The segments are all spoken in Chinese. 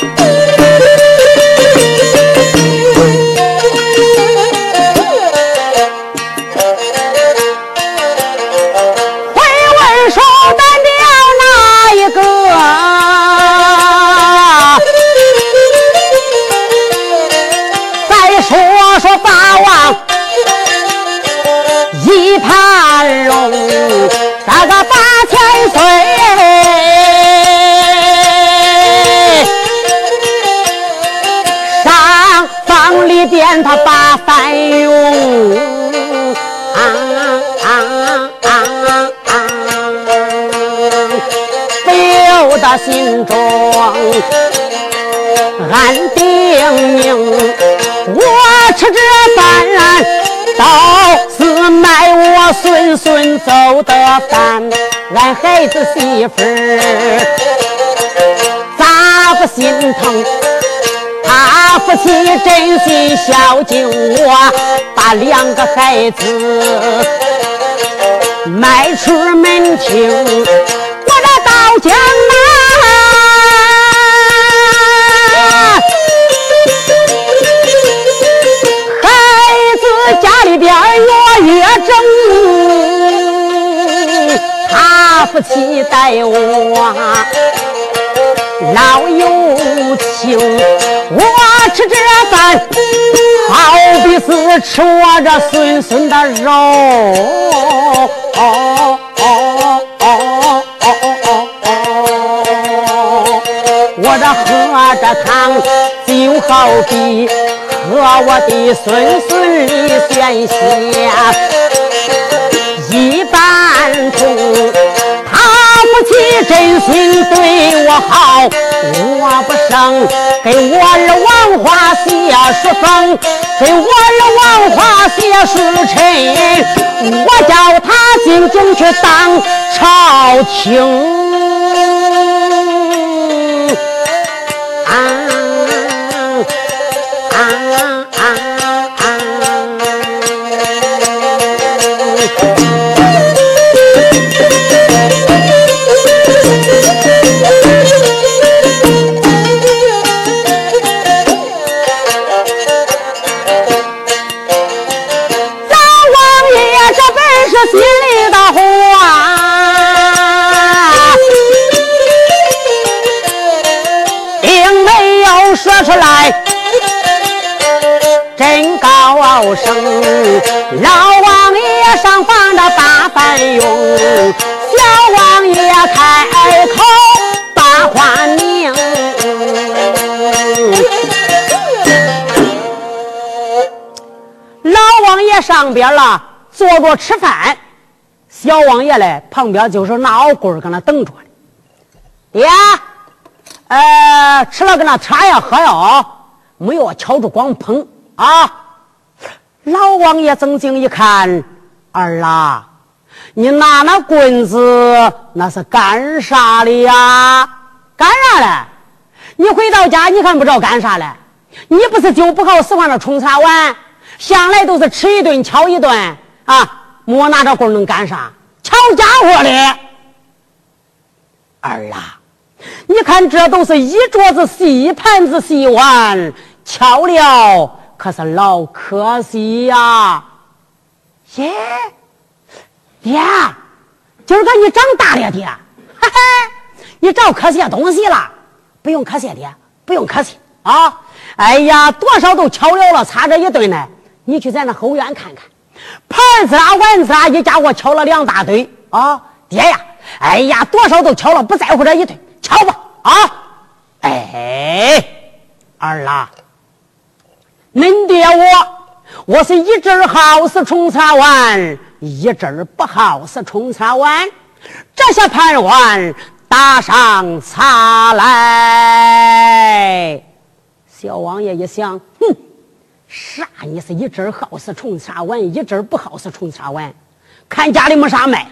Hey. 孩子媳妇儿咋不心疼？他夫妻真心孝敬我，把两个孩子卖出门庭，我这到江南，孩子家里边月月挣，夫妻待我老有情，我吃这饭好比是吃我这孙孙的肉。哦哦哦我这喝着汤就好比喝我的孙孙的鲜血生给我儿王华写书封，给我儿王华写书臣，我叫他进京去当朝廷。高声，老王爷上房的把饭用，小王爷开口把话明。老王爷上边了，坐着吃饭，小王爷嘞旁边就是那熬棍搁那等着呢，爹。呃，吃了个那茶呀喝呀，没有敲着光捧啊！老王爷正经一看，儿啊，你拿那棍子那是干啥的呀？干啥嘞？你回到家你看不着干啥嘞？你不是就不好使唤那冲茶碗，向来都是吃一顿敲一顿啊！没拿着棍能干啥？敲家伙的，儿啊！你看，这都是一桌子细盘子细碗，敲了可是老可惜呀！耶，爹，今儿个你长大了，爹，嘿嘿，你找可惜东西了？不用可惜，爹，不用可惜啊！哎呀，多少都敲了了，差这一顿呢。你去咱那后院看看，盘子啊、碗子啊，一家伙敲了两大堆啊！爹呀，哎呀，多少都敲了，不在乎这一顿。敲吧，啊！哎，儿啦，恁爹我，我是一阵儿好似冲茶碗，一阵儿不好似冲茶碗。这些盘碗打上茶来。小王爷一想，哼，啥？你是一阵儿好似冲茶碗，一阵儿不好似冲茶碗。看家里没啥卖，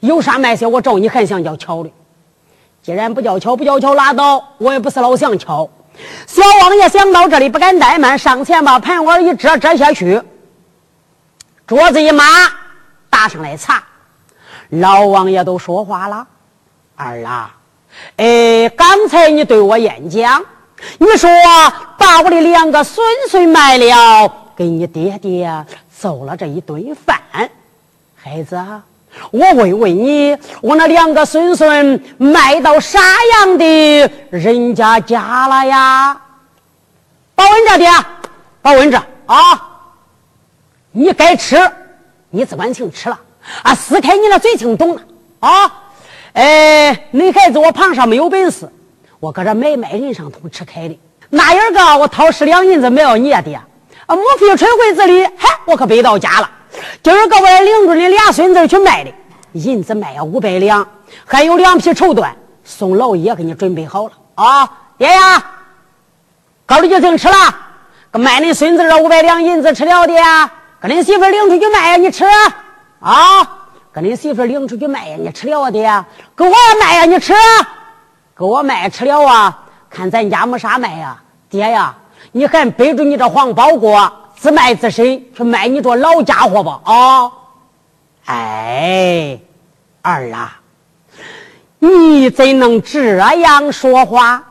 有啥卖些，我找你还想叫巧的。既然不叫敲，不叫敲，拉倒。我也不是老想敲。小王爷想到这里，不敢怠慢，上前把盘碗一折，折下去，桌子一抹，打上来茶。老王爷都说话了：“儿啊，哎，刚才你对我演讲，你说把我的两个孙孙卖了，给你爹爹做了这一顿饭，孩子。”我问问你，我那两个孙孙卖到啥样的人家家了呀？保温着，爹，保温着啊！你该吃，你自管请吃了啊，撕开你那嘴请懂了啊？哎，那孩子我旁上没有本事，我搁这买卖人上头吃开的。那一个我掏十两银子买了你爹，啊，莫非春回子里，嗨，我可背到家了。今儿个我领着你俩孙子去卖的，银子卖了五百两，还有两匹绸缎，送老爷给你准备好了。啊，爹呀，高里就净吃了，给卖你孙子这五百两银子吃了的，跟你媳妇领出去卖呀，你吃。啊？跟你媳妇领出去卖呀，你吃了的，给我卖呀，你吃，给我卖吃了啊？看咱家没啥卖呀，爹呀，你还背着你这黄包裹自卖自身去卖你这老家伙吧啊！哎，儿啊，你怎能这样说话？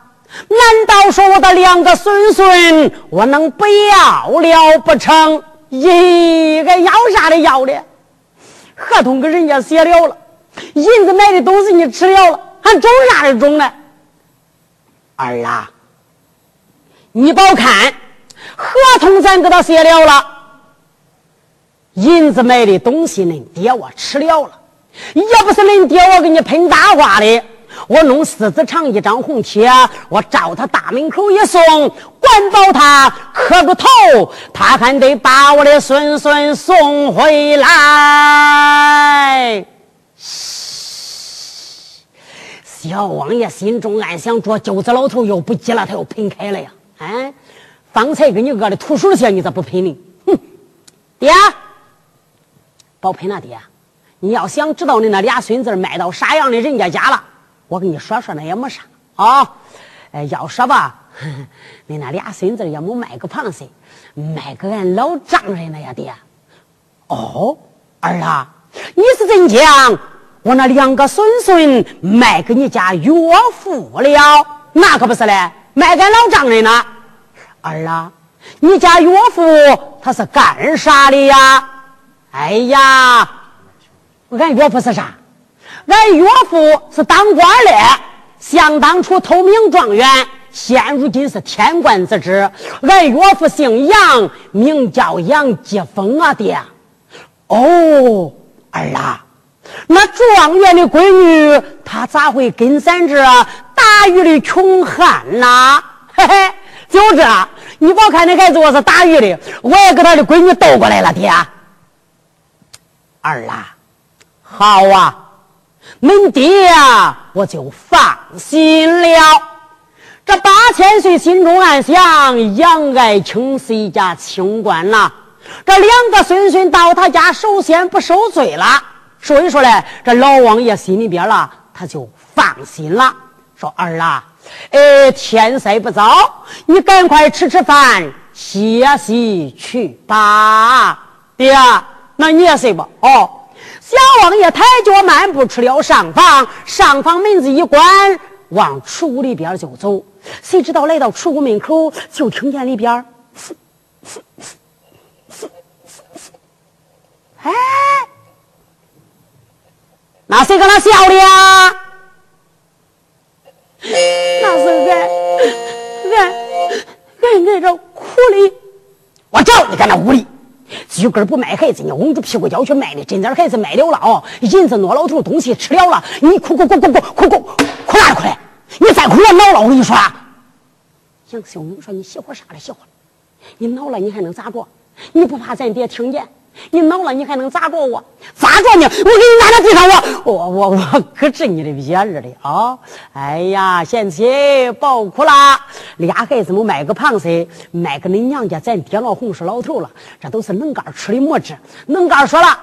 难道说我的两个孙孙我能不要了不成？一个要啥的要的，合同给人家写了了，银子买的都是你吃了了，还种啥的种呢？儿啊，你别看合同咱给他写了了，银子买的东西恁爹我吃了了，也不是恁爹我给你喷大话的，我弄四子长一张红帖，我照他大门口一送，管保他磕个头，他还得把我的孙孙送回来。小王爷心中暗想：着舅子老头又不急了，他又喷开了呀！哎，刚才给你饿的吐水去，你咋不喷呢？哼，爹，别喷了，爹！你要想知道你那俩孙子卖到啥样的人家家了，我跟你说说，那也没啥啊。哎，要说吧，你那俩孙子也没卖个螃蟹，卖给俺老丈人了呀，爹。哦，儿啊，你是怎讲？我那两个孙孙卖给你家岳父了，那可不是嘞，卖给老丈人了。儿啊，你家岳父他是干啥的呀？哎呀，俺岳父是啥？俺岳父是当官的，想当初头名状元，现如今是天官之职。俺岳父姓杨，名叫杨继峰啊，爹。哦，儿啊。那状元的闺女，她咋会跟咱这打鱼的穷汉呢？嘿嘿，就这，你别看那孩子我是打鱼的，我也跟他的闺女斗过来了，爹。儿啊，好啊，恁爹呀，我就放心了。这八千岁心中暗想：杨爱卿是一家清官呐，这两个孙孙到他家，首先不受罪了。所以说嘞，这老王爷心里边了，他就放心了。说儿啊，哎，天色不早，你赶快吃吃饭，歇息去吧。爹，那你也睡吧。哦，小王爷抬脚漫步出了上房，上房门子一关，往厨屋里边就走。谁知道来到厨屋门口，就听见里边，嘶嘶嘶嘶嘶哎。那谁跟他笑的呀？那是俺俺俺俺这苦的。我叫你搁那屋里，自个儿不卖孩子，你蒙着屁股要去卖的，真点孩子卖了了哦，银子挪老头东西吃了了，你哭哭哭哭哭哭哭哭哪哭来？你再哭我恼了，我跟你说。杨秀英说：“你熄火啥了？熄火！你恼了，你还能咋着？你不怕咱爹听见？”你恼了，你还能咋着我？咋着你？我给你拿到地上，我我我我可治你的别儿的啊！哎呀，贤妻，别哭啦！俩孩子们卖个螃蟹，卖给恁娘家咱爹老红是老头了，这都是能干吃的墨汁。能干说了，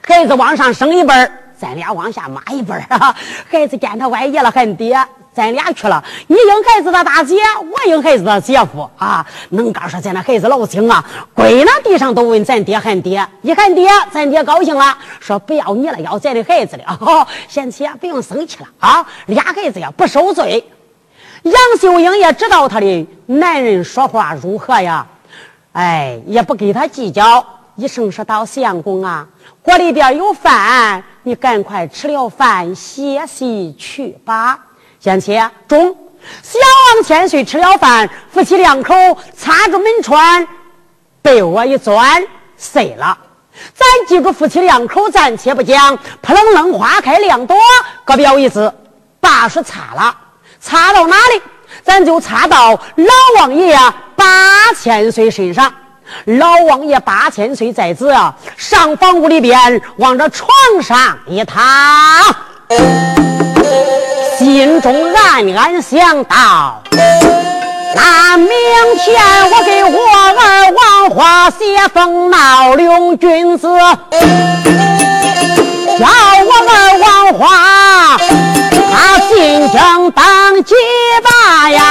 孩子往上升一辈儿，咱俩往下抹一辈儿啊！孩子见他外爷了，喊爹。咱俩去了，你应孩子的大姐，我应孩子的姐夫啊！能干说咱那孩子老精啊，跪那地上都问咱爹喊爹，一喊爹，咱爹高兴了，说不要你了，要咱的孩子了。贤妻不用生气了啊，俩孩子呀不受罪。杨秀英也知道他的男人说话如何呀，哎，也不跟他计较，一声说道：“相公啊，锅里边有饭，你赶快吃了饭歇息去吧。”贤妻，中。小王千岁吃了饭，夫妻两口擦着门窗，被窝一钻，睡了。咱记住夫妻两口，暂且不讲。扑棱棱花开两朵，隔表一字，把书擦了，擦到哪里？咱就擦到老王爷八千岁身上。老王爷八千岁在此啊，上房屋里边往这床上一躺，心中暗暗想到。那明天我给我儿王花写封闹龙君子，叫我儿王花他进京当鸡巴呀。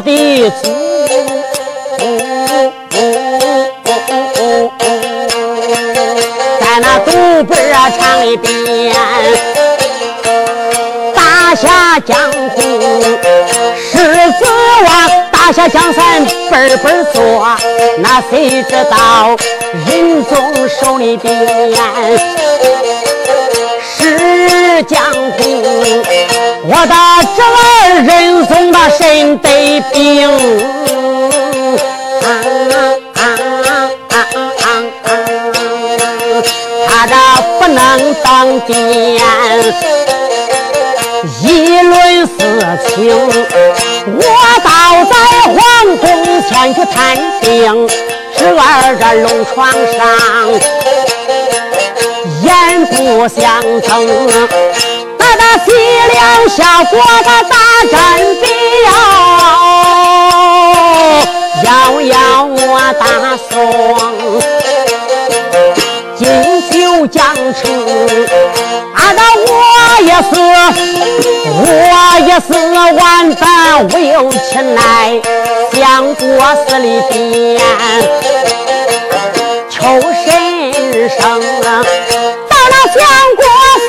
的祖，在那祖辈啊唱一遍，打下江湖。狮子王打下江山，辈辈做，那谁知道人宗手里边是江湖？我的身得病，他这不能当爹。议论事情，我倒在皇宫前去探病，侄儿这龙床上，言不相称，那那西凉下国的大战表，遥遥我大宋，金九江城。那我也是，我也是万般无有情来，相国寺里边求神圣，到那相国寺，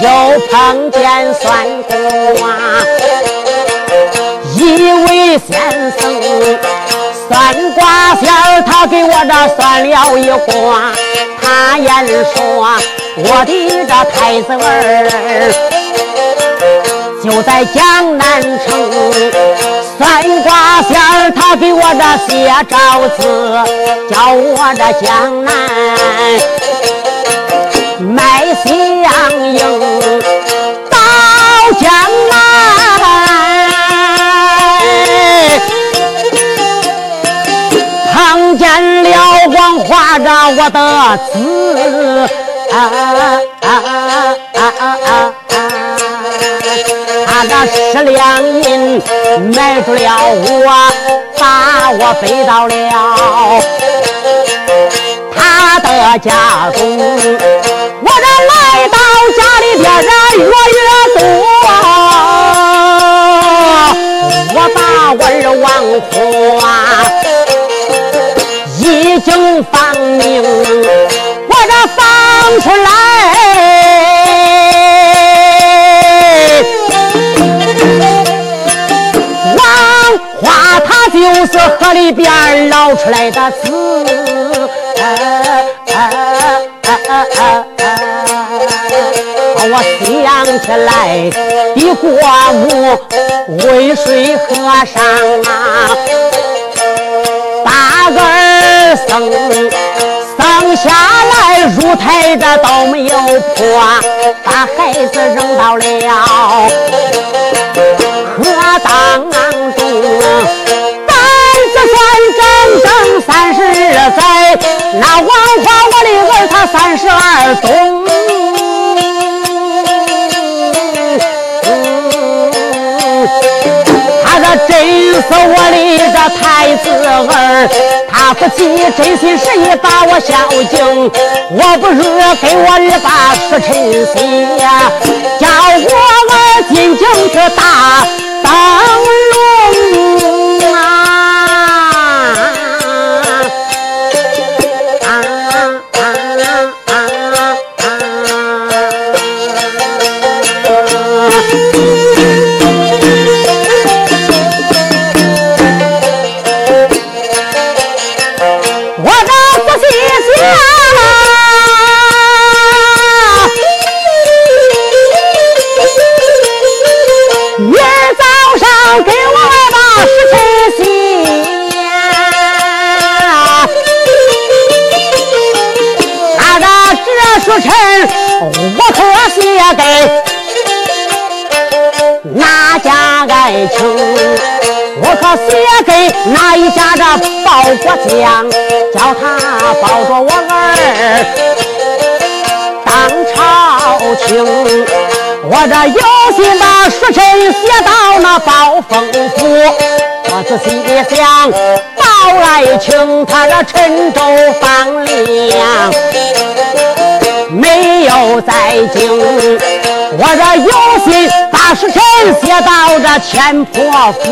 又碰见算卦，一位先生算卦仙儿，他给我这算了一卦，他言说我的这太子儿就在江南城，算卦仙儿他给我这写招字，叫我这江南。卖香油到江南，碰见了光画着我的字，他那十两银买住了我，把我背到了他的家中。我这来到家里边人越越多，我把我儿王花已经放命，我这放出来，王花他就是河里边捞出来的子。我想起来的国母渭水和尚啊，八个儿生生下来入胎的都没有破，把孩子扔到了河当中。整整三十载，那王花我的儿他三十二冬，是我的这太子儿，他不计真心实意把我孝敬，我不如给我儿把时辰心呀，叫我儿进京去打情？我可写给哪一家的报国将？叫他抱着我儿当朝廷。我这有心把书信写到那宝丰府，我仔细一想，报爱情，他这陈州放粮。没有在京，我这有心把时辰写到这千坡府。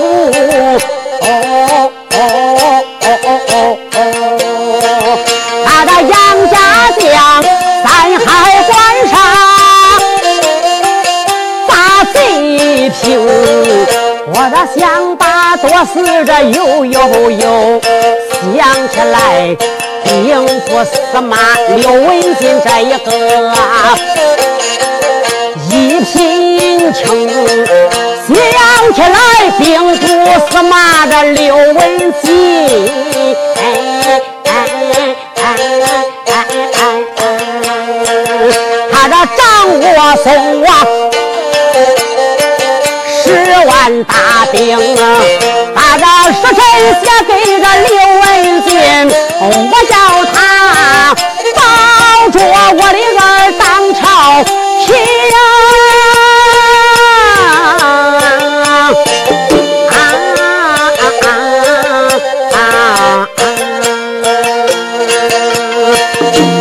哦哦哦哦哦哦！他的杨家将三海关上把贼平，我的想把多事这又又又想起来。应付司马刘文静这一个一品想起来兵部司马的刘文静，他这掌握宋王十万大兵，把这时辰写给这刘文静。我叫他保着我的儿更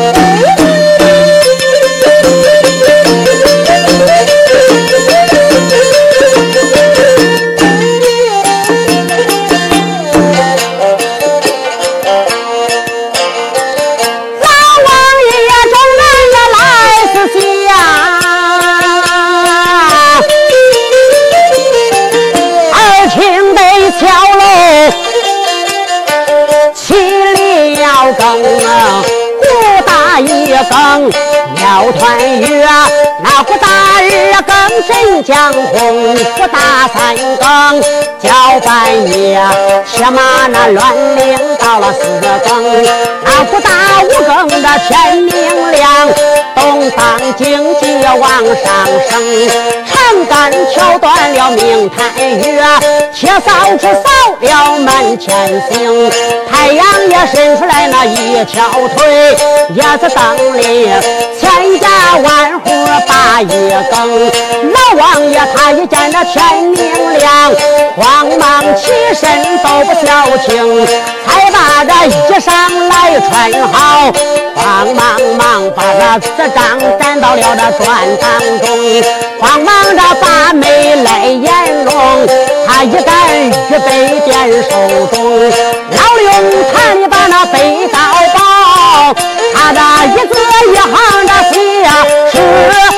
骑马那乱铃到了四更，那不打五更的天明亮，东方经济往上升，长杆挑断了明太月，铁扫帚扫了满天星，太阳也伸出来那一条腿，也是灯里千家万户把一更。老王爷他一见这天明亮，慌忙起身都不消停，才把这衣裳来穿好，慌忙忙把那纸张粘到了这砖当中，慌忙着把眉来眼容，他一杆玉杯点手中，老刘坛里把那背刀抱，他这一字一行 yeah.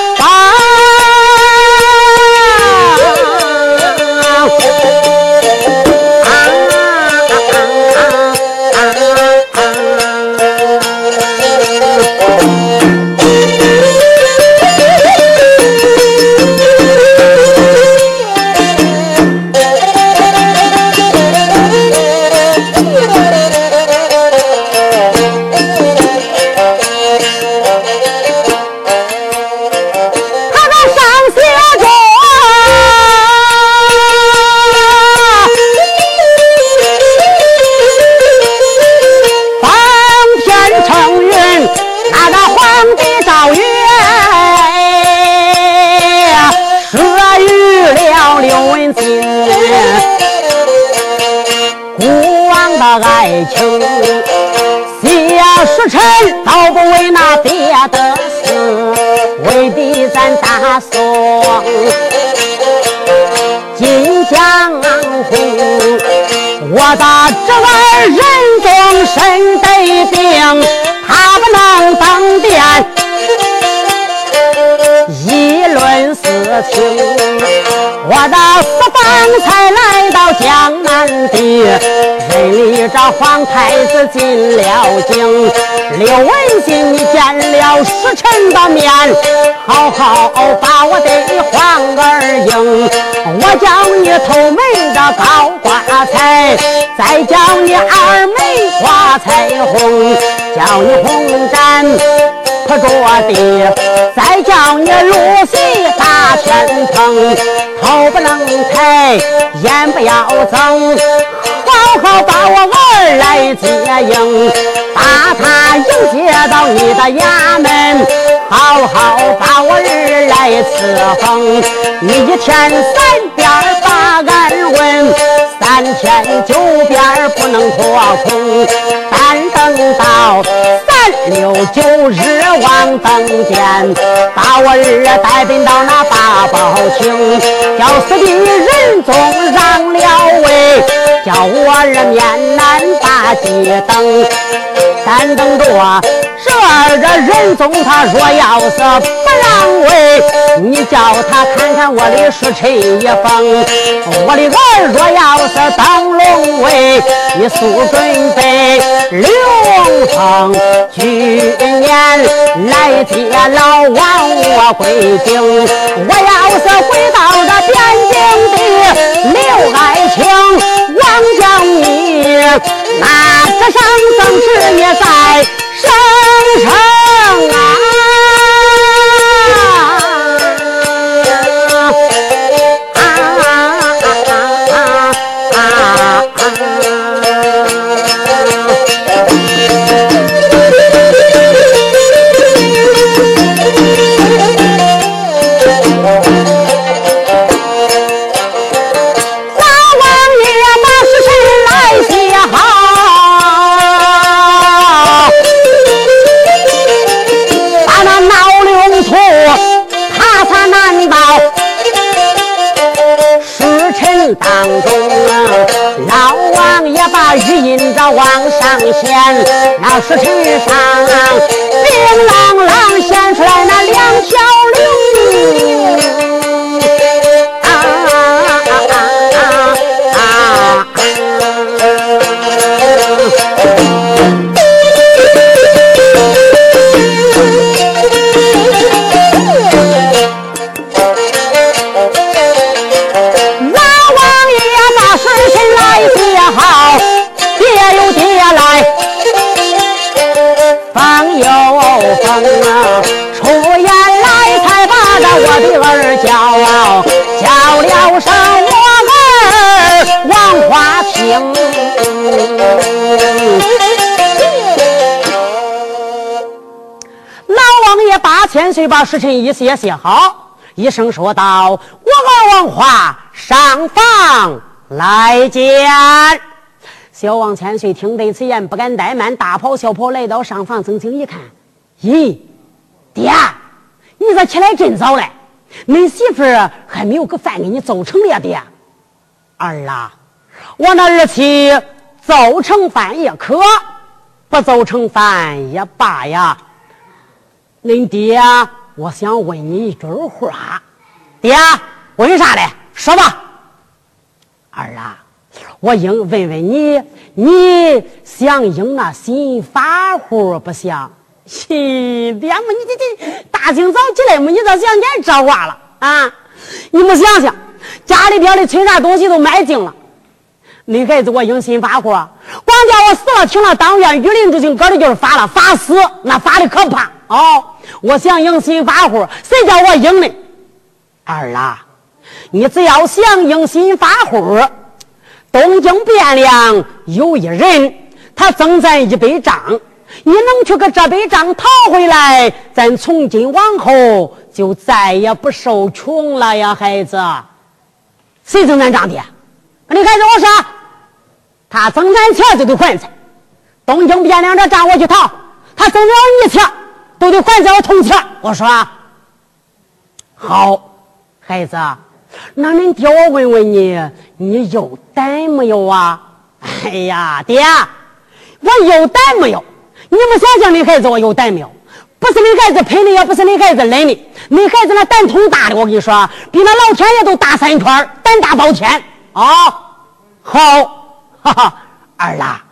认立着皇太子进了京。刘文静，你见了使臣的面，好好把我的皇儿迎。我叫你头门的高挂彩，再叫你二门挂彩虹，叫你红毡。铺着地，再叫你入席大天蓬，头不能抬，眼不要睁，好好把我儿来接应，把他迎接到你的衙门，好好把我儿来伺候。你一天三遍把俺问，三天九遍不能脱空，九日望登殿，把我儿带兵到那八宝厅，叫四弟仁宗让了位，叫我儿面难把鸡等，三等着这儿的仁宗他若要是不让位，你叫他看看我的书陈一封，我的儿若要是当龙位，你速准备刘封。去年来接老王我回京，我要是回到这边境地，刘爱卿，王将你那这上曾是也在生生啊。当中，老王爷把玉印着往上掀，那石天上，叮啷啷掀出来那两条龙。把时辰一写写好，一声说道：“我儿王华上房来见。”小王千岁听得此言，不敢怠慢，大跑小跑来到上房，曾经一看，咦，爹，你这起来真早嘞？恁媳妇还没有个饭给你做成了呀，爹。儿啊，我那儿媳做成饭也可，不做成饭也罢呀。恁爹，我想问你一句话。爹，问啥嘞？说吧。儿啊，我应问问你，你想应那新法户不想？嘿，爹么？你这这大清早起来么？你这想念这话了啊？你们想想，家里边的存啥东西都卖净了。恁孩子我应新法户，光叫我死了，听了当院御林之刑，搁的就是法了，法死那法的可怕。哦，我想迎新法户，谁叫我赢呢？儿啊，你只要想迎新法户，东京汴梁有一人，他赠咱一百账，你能去给这百账讨回来，咱从今往后就再也不受穷了呀，孩子。谁赠咱账的？你孩子我说，他赠咱钱就得还钱。东京汴梁这账我去讨，他赠了你钱。都得还在我铜钱。我说，好，孩子，那恁爹我问问你，你有胆没有啊？哎呀，爹，我有胆没有？你不想想，你孩子我有胆没有？不是你孩子喷的，也不是你孩子认的，你孩子那胆通大的，我跟你说，比那老天爷都大三圈，胆大包天啊！好，哈哈，儿啦，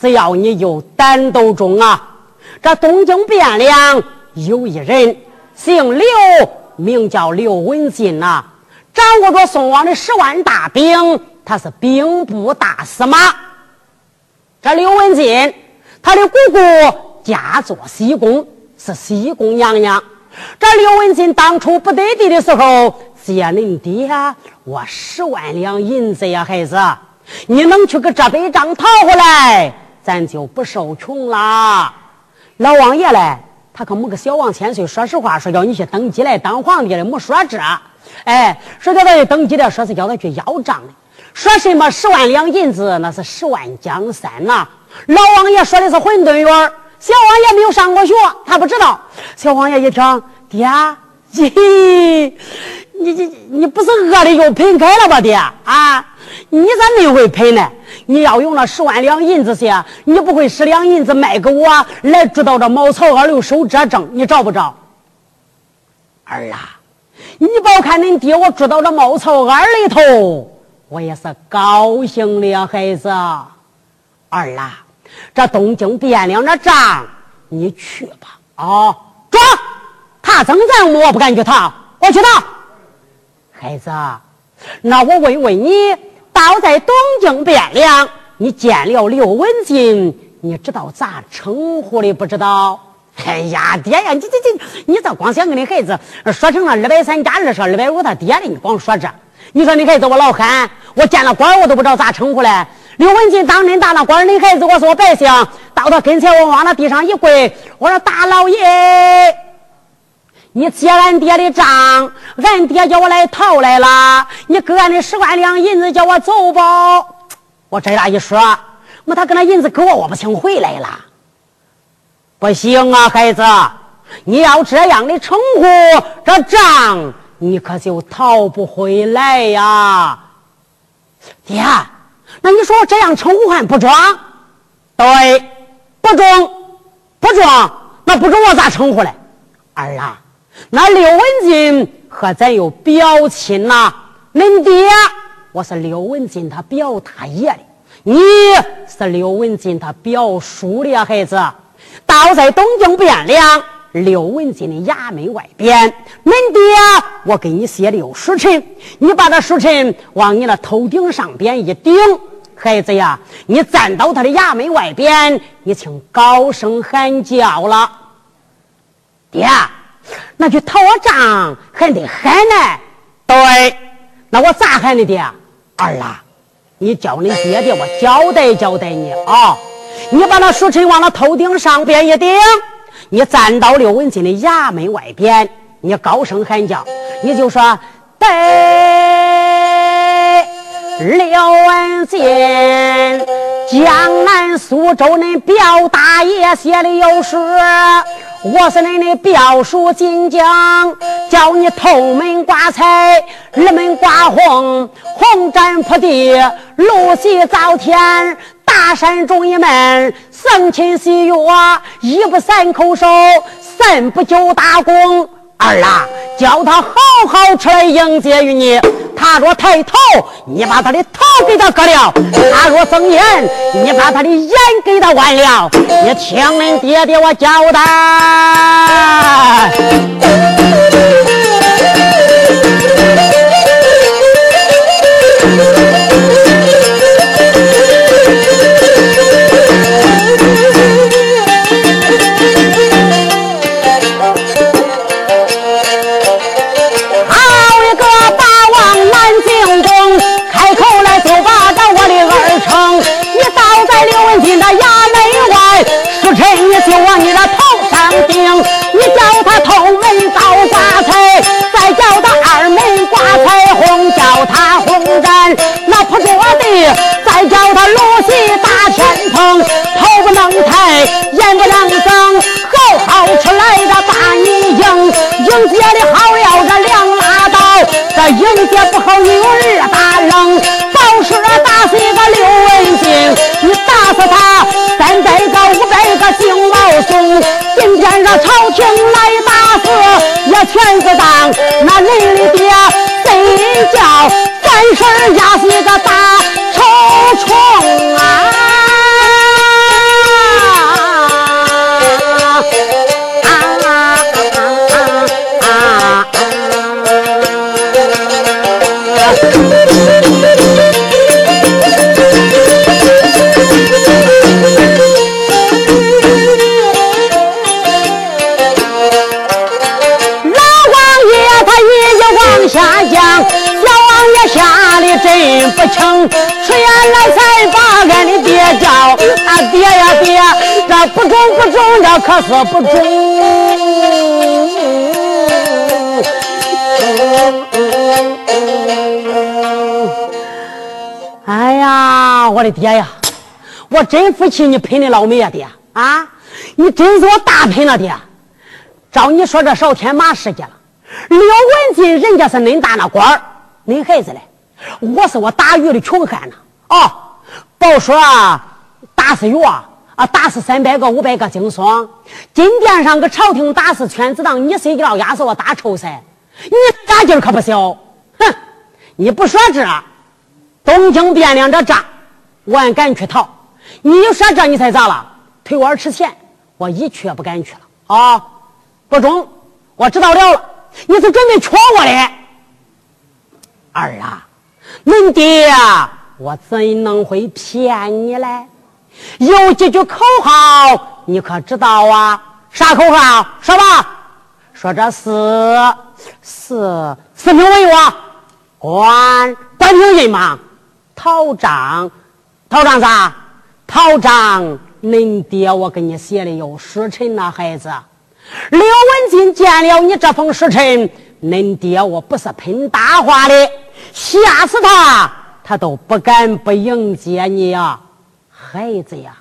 只要你有胆都中啊！这东京汴梁有一人，姓刘，名叫刘文进呐，掌握着宋王的十万大兵，他是兵部大司马。这刘文进，他的姑姑嫁作西宫，是西宫娘娘。这刘文进当初不得地的时候，借恁爹我十万两银子呀，孩子，你能去给这笔账讨回来，咱就不受穷了。老王爷嘞，他可没个小王千岁。说实话，说叫你去登基来当皇帝嘞，没说这。哎，说叫他去登基的，说是叫他去要账的。说什么十万两银子，那是十万江山呐。老王爷说的是混沌园小王爷没有上过学，他不知道。小王爷一听，爹，你你你不是饿的又喷开了吧，爹啊？你咋没会喷呢？你要用那十万两银子些，你不会十两银子卖给我来知道这茅草二六收这证，你找不着？儿啊，你别看恁爹我知道这茅草二里头，我也是高兴的呀，孩子。儿啊，这东京汴梁的账你去吧。啊，装，他征咱我不敢去讨，我去讨。孩子，那我问问你。到在东京汴梁，你见了刘文静，你知道咋称呼的不知道？哎呀，爹呀，你这这，你这光想跟你孩子说成了二百三加二是二百五他爹的，你光说这，你说你孩子我老憨，我见了官我都不知道咋称呼嘞。刘文静当真大那官，你孩子我说我百姓，到他跟前我往那地上一跪，我说大老爷。你借俺爹的账，俺爹叫我来讨来了。你给俺的十万两银子，叫我走吧。我这样一说，我他跟那银子给我，我不请回来了。不行啊，孩子，你要这样的称呼，这账你可就讨不回来呀。爹，那你说我这样称呼还不装？对，不中，不装，那不中我咋称呼嘞？儿啊。那刘文静和咱有表亲呐，恁爹我是刘文静他表大爷的，你是刘文静他表叔的呀，孩子。倒在东京汴梁刘文静的衙门外边，恁爹我给你写的有书辰，你把那书辰往你那头顶上边一顶，孩子呀，你站到他的衙门外边，你请高声喊叫了，爹。那去讨我账还得喊呢，对，那我咋喊你爹？儿啊，你叫你爹爹，我交代交代你啊！你把那书辰往那头顶上边一顶，你站到刘文静的衙门外边，你高声喊叫，你就说：“对刘文静，江南苏州恁表大爷写的有诗。”我是你的表叔金江，叫你头门挂彩，二门挂红，红毡铺地，露喜灶天，大山中一门，生亲喜悦，一不三叩首，三不九大功。二郎，叫他好好出来迎接于你。他若抬头，你把他的头给他割了；他若睁眼，你把他的眼给他剜了。你听恁爹爹我交代。再叫他露西大天蓬，头不能抬，眼不能睁，好好出来的把你迎，迎接的好了这两。迎接不好，你有二打冷，报时打死一个刘文静，你打死他三百个五百个金毛松，今天让朝廷来打死也全是当，那人的爹谁叫三婶家是个大臭虫啊！不中，这可是不中。哎呀，我的爹呀，我真服气你喷的老美呀爹啊！你真是我大喷了爹。照你说这少天马世界了，刘文进人家是恁大那官儿，恁孩子嘞？我是我打鱼的穷汉呐！哦，报说啊打死鱼啊，啊打死三百个五百个精双。金殿上个朝廷打死全子当，你谁给老压死我大臭噻？你胆劲儿可不小！哼，你不说这东京汴梁这仗，我俺敢去逃。你一说这，你才咋了？退我二尺钱，我一去也不敢去了。啊，不中，我知道了了，你是准备劝我的，儿啊！恁爹呀，我怎能会骗你嘞？有几句口号，你可知道啊？啥口号？说吧。说这四四四品文我，官官平人嘛。讨账，讨账啥？讨账。恁爹，我给你写的有时辰呐，孩子。刘文静见了你这封时辰，恁爹我不是喷大话的。吓死他，他都不敢不迎接你呀，孩子呀！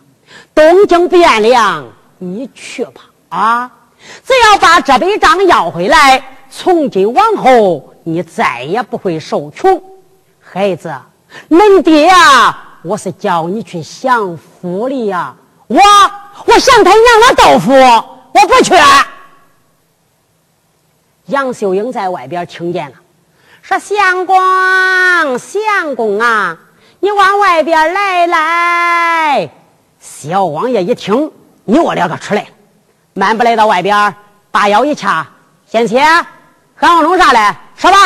东京汴梁，你去吧啊！只要把这笔账要回来，从今往后你再也不会受穷。孩子，恁爹呀，我是叫你去享福的呀！我我享他娘的豆腐，我不去。杨秀英在外边听见了。说相公，相公啊，你往外边来来。小王爷一听，扭了个出来了，慢步来到外边，把腰一掐，贤妻，喊我弄啥来？说吧。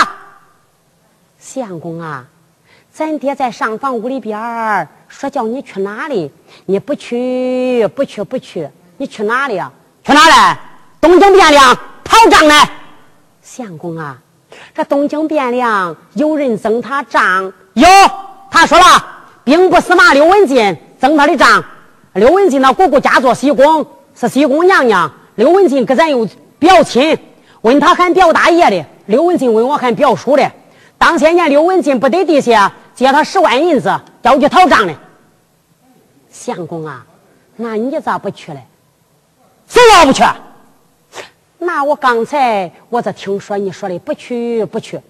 相公啊，咱爹在上房屋里边说叫你去哪里，你不去，不去，不去，你去哪里啊？去哪里？东京汴梁讨账来。相公啊。这东京汴梁有人增他账，有他说了，兵部司马刘文静增他的账。刘文进那姑姑家做西宫，是西宫娘娘。刘文进跟咱有表亲，问他喊表大爷的，刘文进问我喊表叔的。当些年刘文进不得地下，借他十万银子，要去讨账的。相公啊，那你咋不去嘞？谁要不去？那我刚才我这听说你说的不去不去，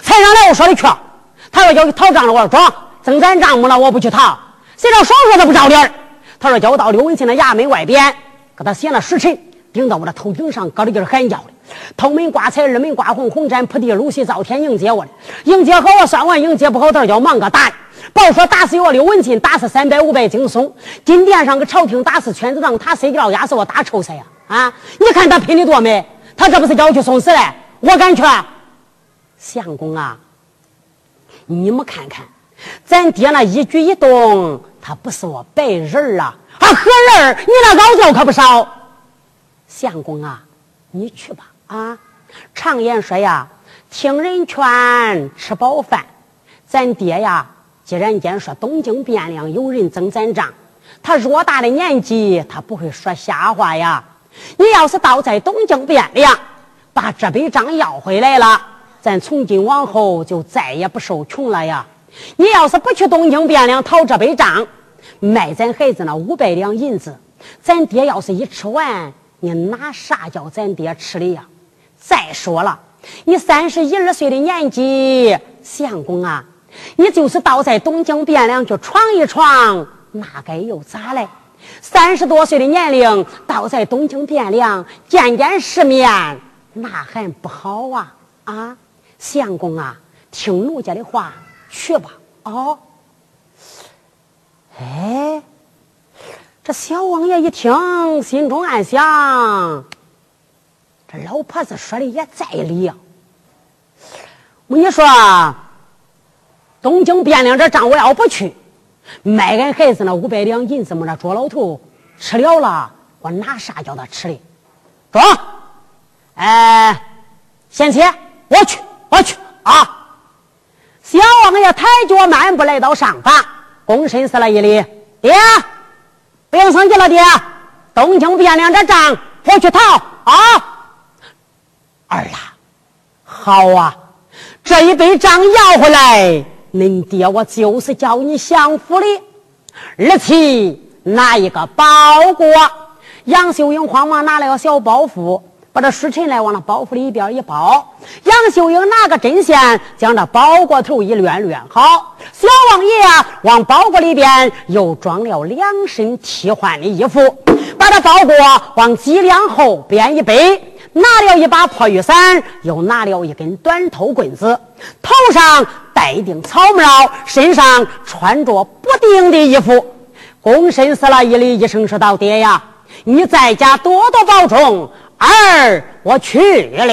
才上来我说的去。他说要去讨账了，我说中，增咱账目了，我不去讨。谁知道双说他不着理儿。他说叫我到刘文庆的衙门外边，给他写了时辰，顶到我的头顶上，搁着劲儿喊叫的。头门挂彩，二门挂红，红毡铺地，露席灶天迎接我的。迎接好我算完，迎接不好，他说叫忙个打。报说打死我刘文庆，打死三百五百惊悚。金殿上个朝廷打死圈子党，他谁给老压死我大臭噻呀？啊！你看他拼的多美，他这不是叫我去送死嘞？我敢去？相公啊，你们看看，咱爹那一举一动，他不是我白人儿啊！啊，何人儿？你那老调可不少。相公啊，你去吧啊！常言说呀，听人劝，吃饱饭。咱爹呀，既然间说东京汴梁有人争咱账，他偌大的年纪，他不会说瞎话呀。你要是倒在东京汴梁，把这笔账要回来了，咱从今往后就再也不受穷了呀！你要是不去东京汴梁讨这笔账，卖咱孩子那五百两银子，咱爹要是一吃完，你拿啥叫咱爹吃的呀？再说了，你三十一二岁的年纪，相公啊，你就是到在东京汴梁去闯一闯，那该又咋嘞？三十多岁的年龄，到在东京汴梁见见世面，那还不好啊？啊，相公啊，听奴家的话，去吧。哦，哎，这小王爷一听，心中暗想：这老婆子说的也在理呀。我跟你说，东京汴梁这账我要不去。卖俺孩子那五百两银子么？那捉老头吃了了，我拿啥叫他吃的？中，哎，贤妻，我去，我去啊！小王爷抬脚漫步来到上房，躬身施了一礼：“爹，不用生气了，爹。东京汴梁这账我去讨啊！儿啊，好啊，这一笔账要回来。”恁爹，我就是叫你享福的。而且拿一个包裹，杨秀英慌忙拿了个小包袱，把这书尘来往那包袱里边一包。杨秀英拿个针线，将这包裹头一乱乱好。小王爷往包裹里边又装了两身替换的衣服，把这包裹往脊梁后边一背。拿了一把破雨伞，又拿了一根短头棍子，头上戴顶草帽，身上穿着补丁的衣服，躬身施了一礼，一声说道：“爹呀，你在家多多保重，儿我去了。”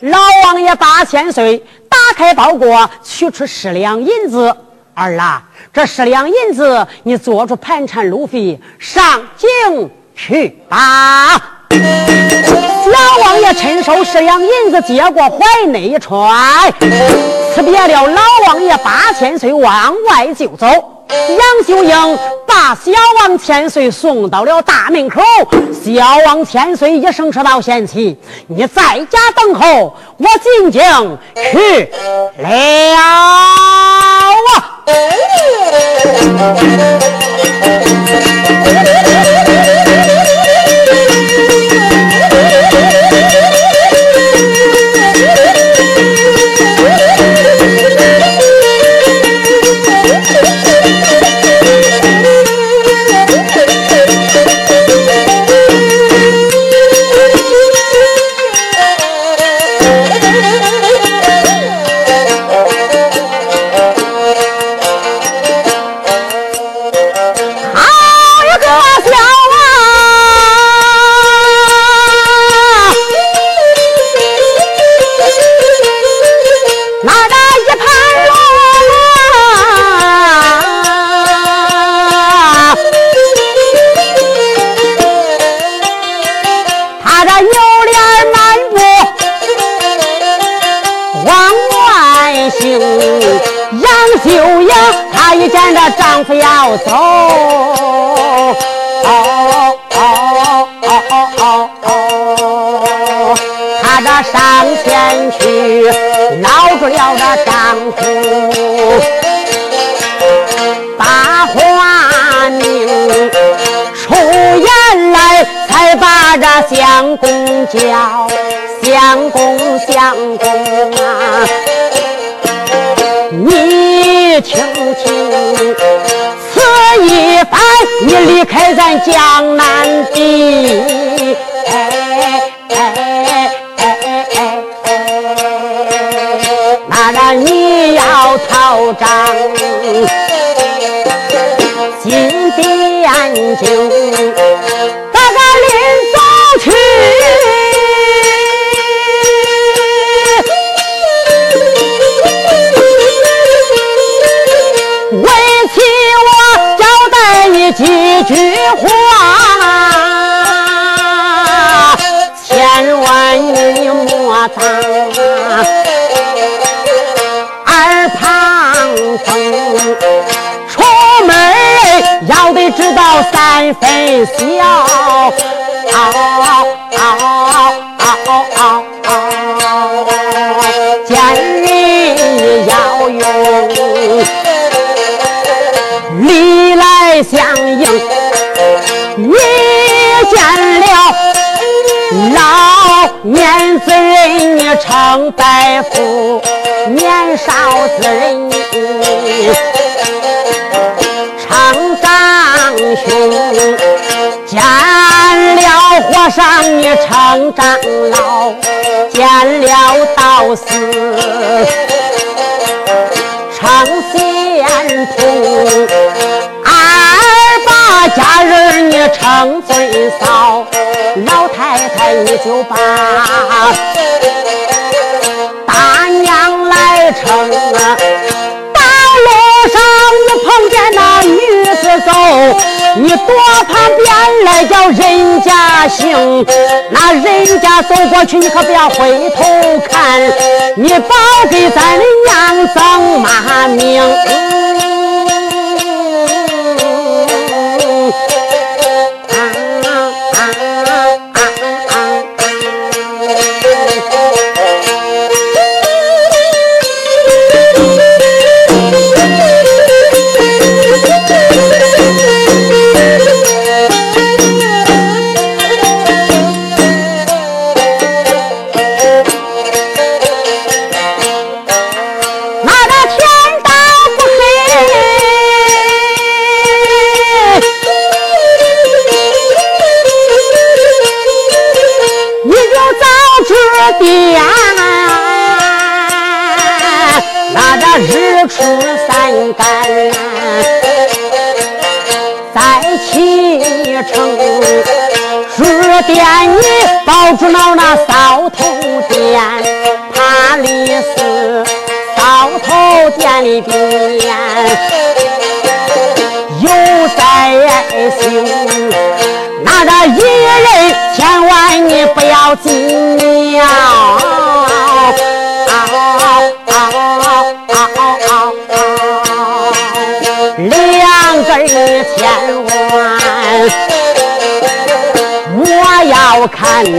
老王爷八千岁，打开包裹，取出十两银子，儿啊，这十两银子你做出盘缠路费，上京去吧。老王爷趁手十两银子接过怀内一揣，辞别了老王爷八千岁，往外就走。杨秀英把小王千岁送到了大门口。小王千岁一声说道：“贤妻，你在家等候，我进京去了啊。”夫要走，他这上前去捞住了这丈夫，把话明出言来，才把这相公叫，相公江南地，知道三分晓，见人要用。礼来相迎，你见了老。年子人你称百夫，年少之人和尚你称长老，见了道士称仙童，二把家人你称尊嫂，老太太你就把大娘来称啊。道路上你碰见那女子走，你躲旁边来叫人家行。那人家走过去，你可不要回头看，你保给咱的娘增骂名。住到那扫头店，他里是扫头店里边有灾星，那个一人千万你不要惊，我。要看清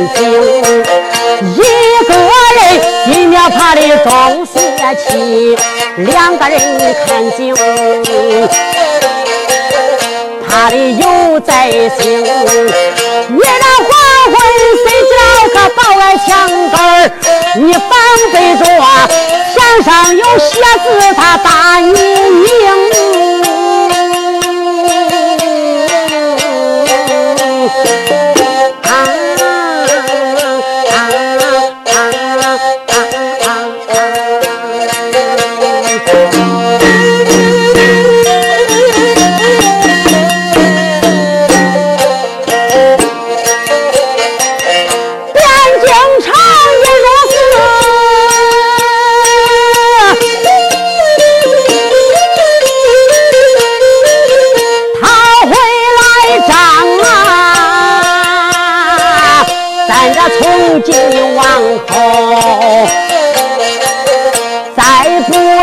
一个人一面怕的中邪气，两个人看清怕的有灾星。你那黄昏睡觉可抱来墙根，你防备着墙上有鞋子，他打你命。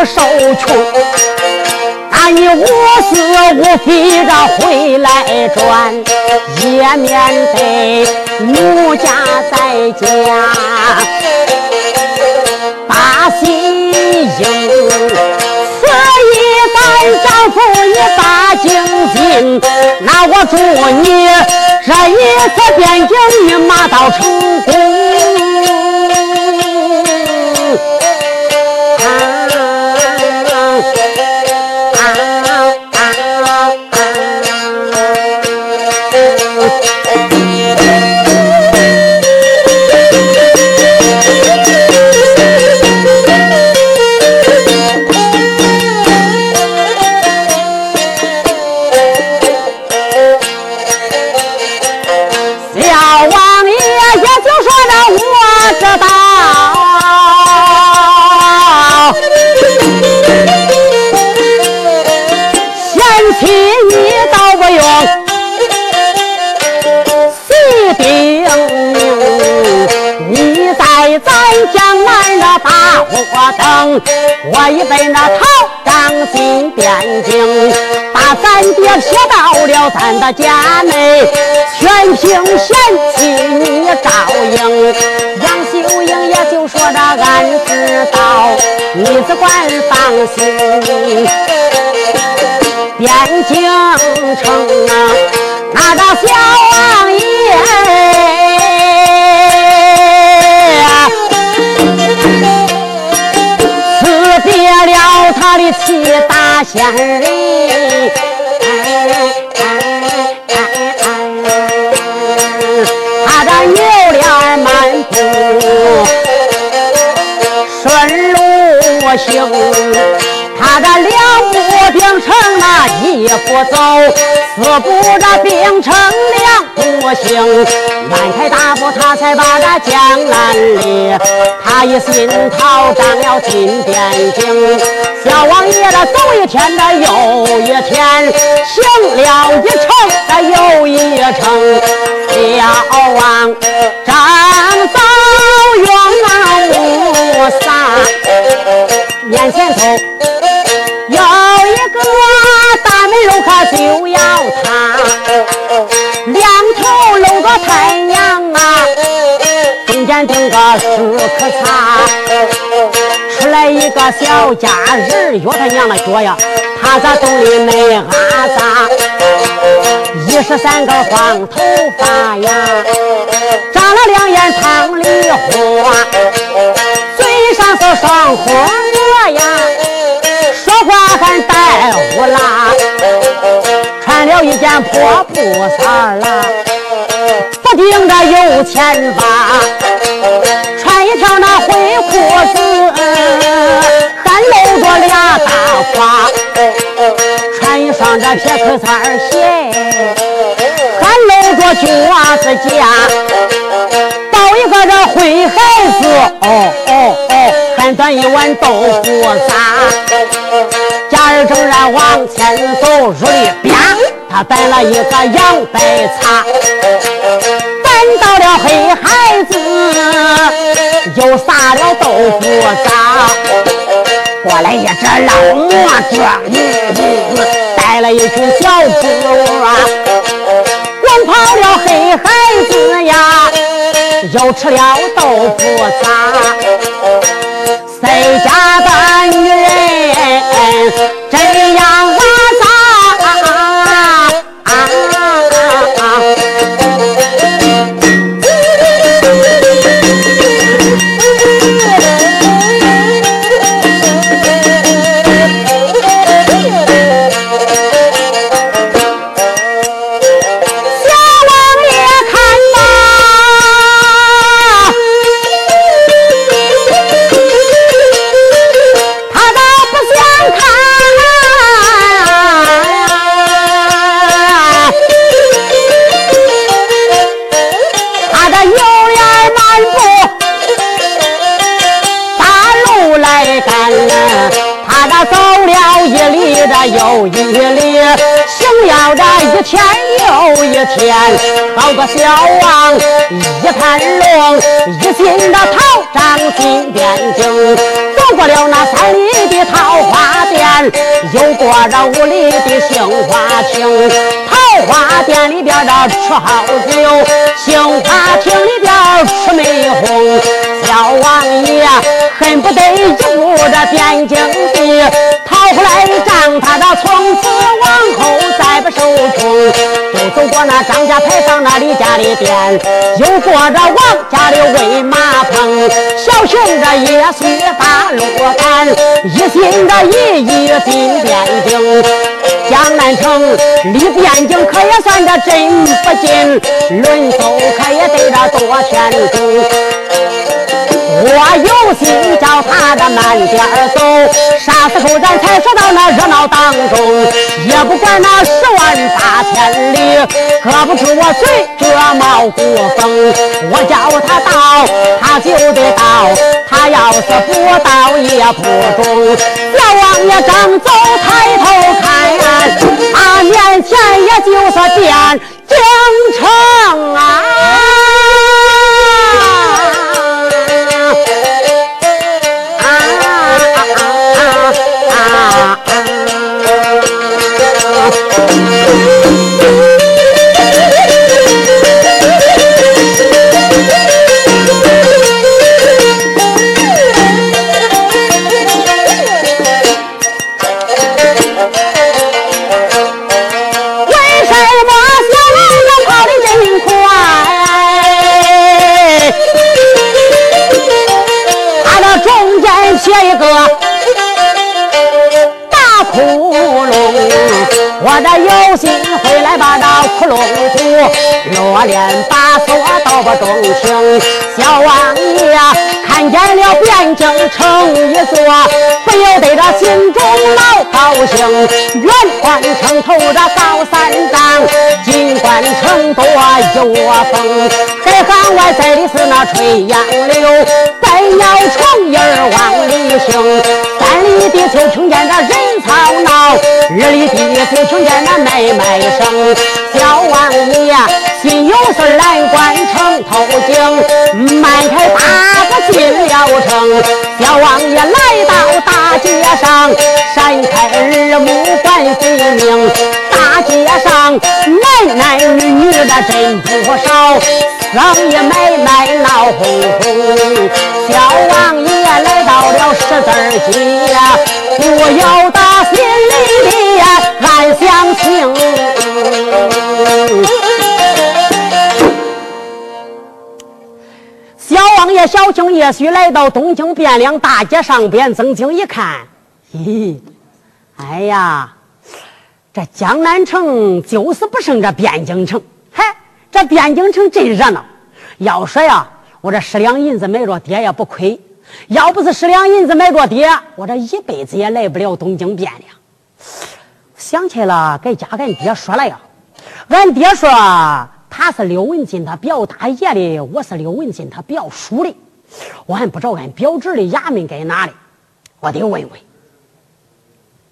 受穷，但你无非着回来转，也免得奴家在家把心硬。此一咱丈夫你把精进，那我祝你这一次变境你马到成功。我已被那曹张进边境，把咱爹撇到了咱的家内，全凭贤妻你照应。杨秀英也就说着俺知道，你只管放心。边境城啊，那个小王爷。边里，他的牛脸漫步，顺路行。他的两步并成那一步走，四步这并成行。迈开大步，他才把那江南离。他一心讨张了金殿京，小王爷的走一天的又一天，行了一程的又一程。小王张早用五撒，面前头。间顶个树棵茶，出来一个小家人，约他娘的脚呀，他咋洞里没阿扎，一十三个黄头发呀，长了两眼烫梨花，嘴上是双红额呀。说话还带胡拉，穿了一件破布衫啦，顶着有钱吧，穿一条那灰裤子，还露着俩大胯，穿一双这铁壳子鞋，还露着脚子夹。一个这灰孩子，哦哦哦，还端一碗豆腐渣。家人正然往前走，入里边他摆了一个洋白茶。等到了黑孩子，又撒了豆腐渣。过来一只老魔庄，带了一群小猪啊，光跑了黑孩子呀。又吃了豆腐渣，谁家的女人这样又一里，行要这一天又一天，好个小王一盘龙，一心的讨张金边睛。走过了那三里的桃花店，又过这五里的杏花亭。桃花店里边的吃好酒，杏花亭里边吃美红。小王爷恨不得一步这汴京地。后来仗他的从此往后再不受宠，又走过那张家牌坊那李家的店，又过着王家的喂马棚，小熊这也许把路赶，一心的一意进汴京。江南城离汴京可也算得真不近，轮走可也得着多天钟。我有心叫他的慢点儿走，啥时候咱才说到那热闹当中？也不管那十万八千里，搁不住我嘴这毛古风。我叫他到，他就得到；他要是不到也不中。老王爷正走，抬头看，他面前也就是汴京城啊。土，落脸把锁都不中听。小王爷看见了汴京城一座，不由得这心中老高兴。远观城头这高三丈，近观城多一窝蜂。海巷外在的是那垂杨柳，百鸟虫儿往里行。三里地就听见那人吵闹，二里地就听见那买卖声。小王爷心有事来关城偷井，迈开大步进了城。小王爷来到大街上，闪开耳目观飞明。大街上男男女女的真不少，商业买卖闹哄哄。小王爷来到了十字街，不由得心里的暗想情。小王爷小青也许来到东京汴梁大街上边，曾经一看，咦，哎呀，这江南城就是不胜这汴京城。这汴京城真热闹。要说呀，我这十两银子买着爹也不亏。要不是十两银子买着爹，我这一辈子也来不了东京汴梁。想起来了，给家跟爹说了呀。俺爹说他是刘文金他表大爷的，我是刘文金他表叔的。我还不知道俺表侄的衙门在哪里，我得问问。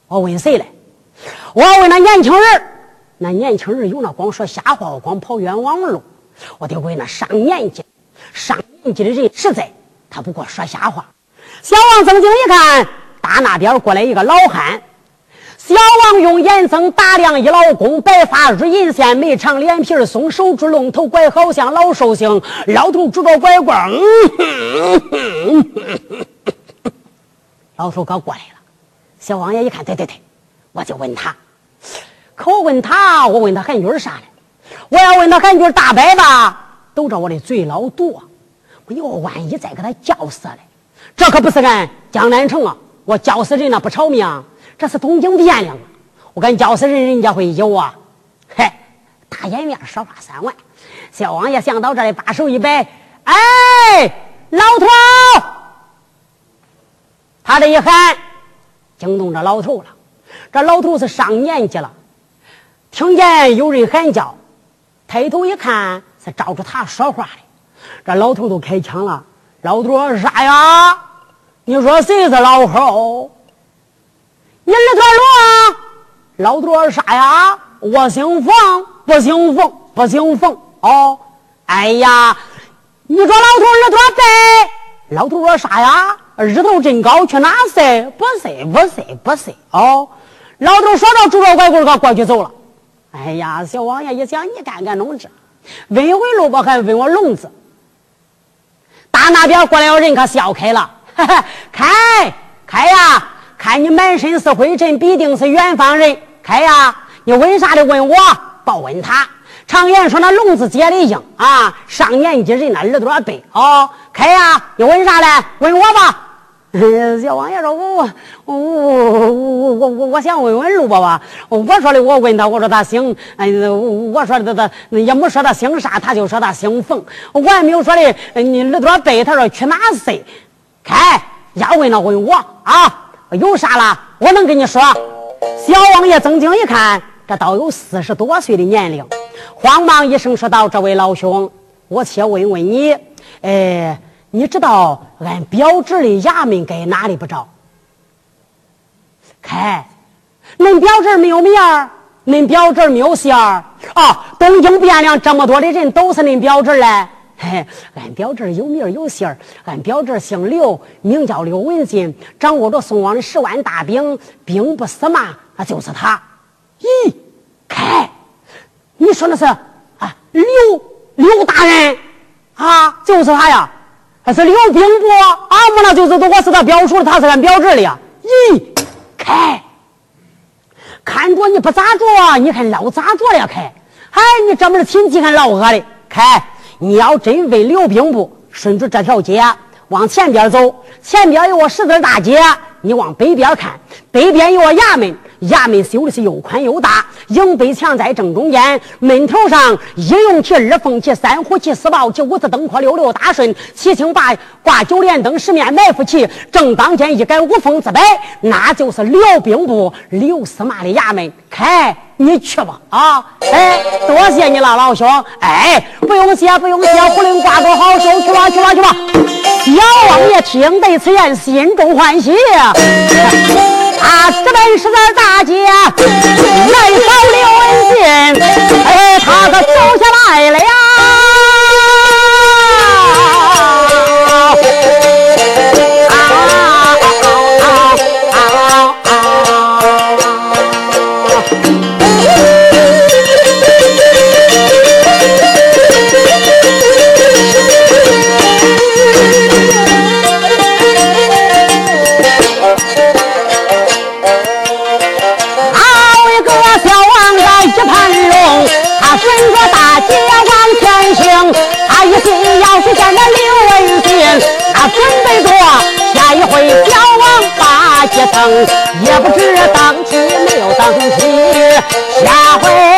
我问谁嘞？我问那年轻人。那年轻人有那光说瞎话，光跑冤枉路。我得问那上年纪、上年纪的人实在。他不过说瞎话。小王睁睛一看，大那边过来一个老汉。小王用眼睛打量一老公，白发如银线，眉长脸皮松，手拄龙头拐，好像老寿星。老头拄着拐棍，老头哥过来了。小王爷一看，对对对，我就问他。可问他，我问他韩军啥呢？我要问他韩军大伯吧，都着我的嘴老毒。我哟，万一再给他叫死了，这可不是俺江南城啊！我叫死人了不偿命，这是东京汴梁啊！我敢叫死人，人家会有啊！嗨，大眼面说话算完。小王爷想到这里，把手一摆：“哎，老头！”他这一喊，惊动这老头了。这老头是上年纪了，听见有人喊叫，抬头一看，是照着他说话的。这老头都开枪了，老头说啥呀？你说谁是老猴？你二头罗？老头说啥呀？我姓冯，不姓冯，不姓冯。哦，哎呀，你说老头二头白？老头说啥呀？日头真高，去哪晒？不晒，不晒，不晒。哦，老头说着拄着拐棍儿，过去走了。哎呀，小王爷一想，你看看弄这，问回路吧，还问我聋子。打那边过来有人可笑开了，开开呀！看你满身是灰尘，必定是远方人。开呀！你问啥的？问我，别问他。常言说那聋子结的硬啊，上年纪人那耳朵背哦。开呀！你问啥嘞？问我吧。小王爷说，我我我我我我我我想问问陆伯伯，我说的，我问他，我说他姓，嗯，我说的，他他也没说他姓啥，他就说他姓冯，我也没有说的，你耳朵背，他说去哪塞。看，要问了，问我，啊，有啥了？我能跟你说。小王爷曾经一看，这倒有四十多岁的年龄。慌忙一声说道，这位老兄，我且问问你。哎。你知道俺表侄的衙门该哪里不着？开，恁表侄没有名儿，恁表侄没有姓儿啊！东京汴梁这么多的人都是恁表侄嘞。嘿，俺表侄有名有姓儿，俺表侄姓刘，名叫刘文金，掌握着宋王的十万大兵，兵不死嘛，那就是他。咦，开，你说那是啊？刘刘大人啊，就是他呀。还是刘兵部，俺们那就是我是他表叔，他是俺表侄的呀。咦，开，看着你不咋着，你看老咋着了？开，哎，你这门亲戚还老恶的？开，你要真问刘兵部，顺着这条街往前边走，前边有个十字大街，你往北边看，北边有个衙门，衙门修的是又宽又大，营北墙在正中间，门头上一用旗、二凤旗、三虎旗、四豹旗、五子登科、六六大顺、七星八挂九连灯、十面埋伏旗。正当间一改五凤自摆，那就是辽兵部刘司马的衙门。开，你去吧啊！哎，多谢你了，老兄。哎，不用谢，不用谢，胡令挂多好手，去吧，去吧，去吧。小王爷听得此言，心中欢喜。啊这本是在大姐来找刘文信，哎，他可走下来了呀。也不知当妻没有当妻下回